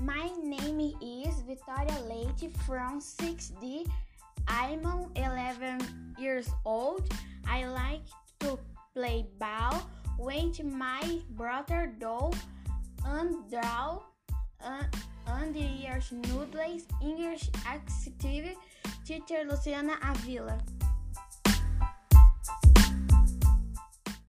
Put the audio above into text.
My name is Victoria Leite from 6D. I'm 11 years old. I like to play ball with my brother do, and draw uh, and years noodles English active teacher Luciana Avila.